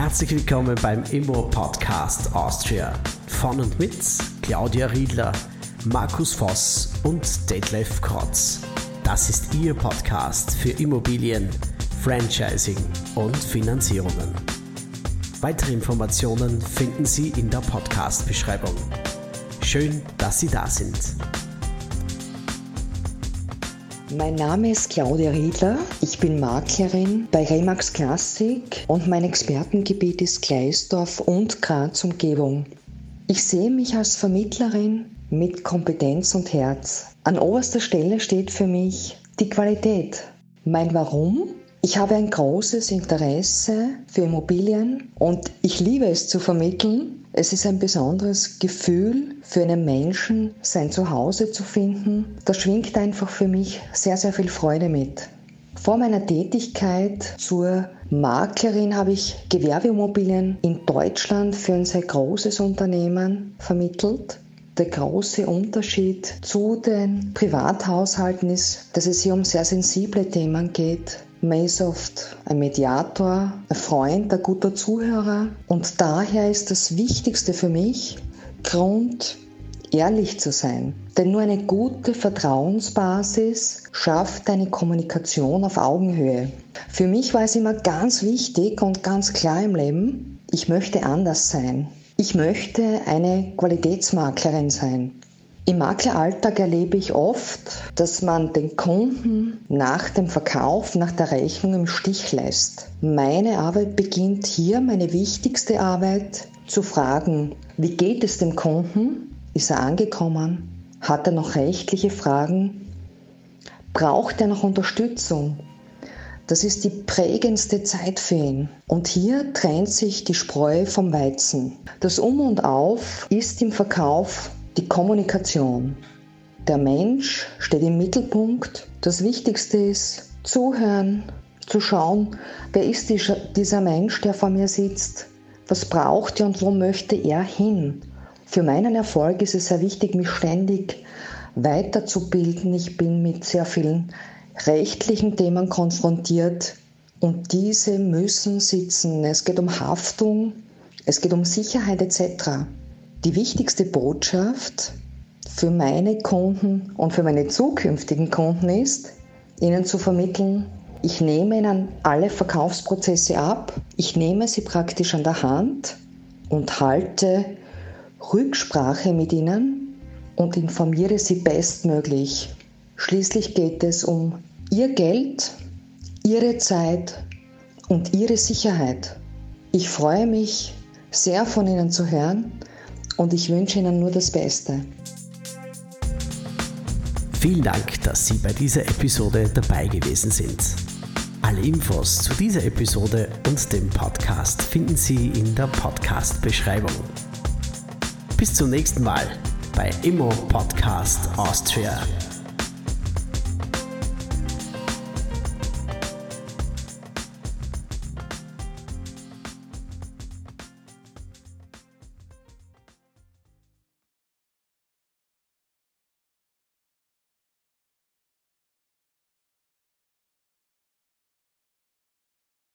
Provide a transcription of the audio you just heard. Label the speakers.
Speaker 1: Herzlich willkommen beim Immo Podcast Austria. Von und mit Claudia Riedler, Markus Voss und Detlef Krotz. Das ist Ihr Podcast für Immobilien, Franchising und Finanzierungen. Weitere Informationen finden Sie in der Podcast-Beschreibung. Schön, dass Sie da sind.
Speaker 2: Mein Name ist Claudia Riedler. Ich bin Maklerin bei Remax Classic und mein Expertengebiet ist Gleisdorf und Graz Umgebung. Ich sehe mich als Vermittlerin mit Kompetenz und Herz. An oberster Stelle steht für mich die Qualität. Mein Warum? Ich habe ein großes Interesse für Immobilien und ich liebe es zu vermitteln es ist ein besonderes Gefühl für einen Menschen, sein Zuhause zu finden. Da schwingt einfach für mich sehr, sehr viel Freude mit. Vor meiner Tätigkeit zur Maklerin habe ich Gewerbeimmobilien in Deutschland für ein sehr großes Unternehmen vermittelt. Der große Unterschied zu den Privathaushalten ist, dass es hier um sehr sensible Themen geht. Man ist oft ein Mediator, ein Freund, ein guter Zuhörer und daher ist das Wichtigste für mich, Grund, ehrlich zu sein. Denn nur eine gute Vertrauensbasis schafft eine Kommunikation auf Augenhöhe. Für mich war es immer ganz wichtig und ganz klar im Leben, ich möchte anders sein. Ich möchte eine Qualitätsmaklerin sein. Im Makleralltag erlebe ich oft, dass man den Kunden nach dem Verkauf, nach der Rechnung im Stich lässt. Meine Arbeit beginnt hier, meine wichtigste Arbeit, zu fragen, wie geht es dem Kunden? Ist er angekommen? Hat er noch rechtliche Fragen? Braucht er noch Unterstützung? Das ist die prägendste Zeit für ihn. Und hier trennt sich die Spreu vom Weizen. Das Um und Auf ist im Verkauf die Kommunikation. Der Mensch steht im Mittelpunkt. Das Wichtigste ist zuhören, zu schauen, wer ist dieser Mensch, der vor mir sitzt, was braucht er und wo möchte er hin. Für meinen Erfolg ist es sehr wichtig, mich ständig weiterzubilden. Ich bin mit sehr vielen rechtlichen Themen konfrontiert und diese müssen sitzen. Es geht um Haftung, es geht um Sicherheit etc. Die wichtigste Botschaft für meine Kunden und für meine zukünftigen Kunden ist, ihnen zu vermitteln, ich nehme ihnen alle Verkaufsprozesse ab, ich nehme sie praktisch an der Hand und halte Rücksprache mit ihnen und informiere sie bestmöglich. Schließlich geht es um ihr Geld, ihre Zeit und ihre Sicherheit. Ich freue mich sehr von Ihnen zu hören und ich wünsche Ihnen nur das Beste.
Speaker 1: Vielen Dank, dass Sie bei dieser Episode dabei gewesen sind. Alle Infos zu dieser Episode und dem Podcast finden Sie in der Podcast-Beschreibung. Bis zum nächsten Mal bei Immo Podcast Austria.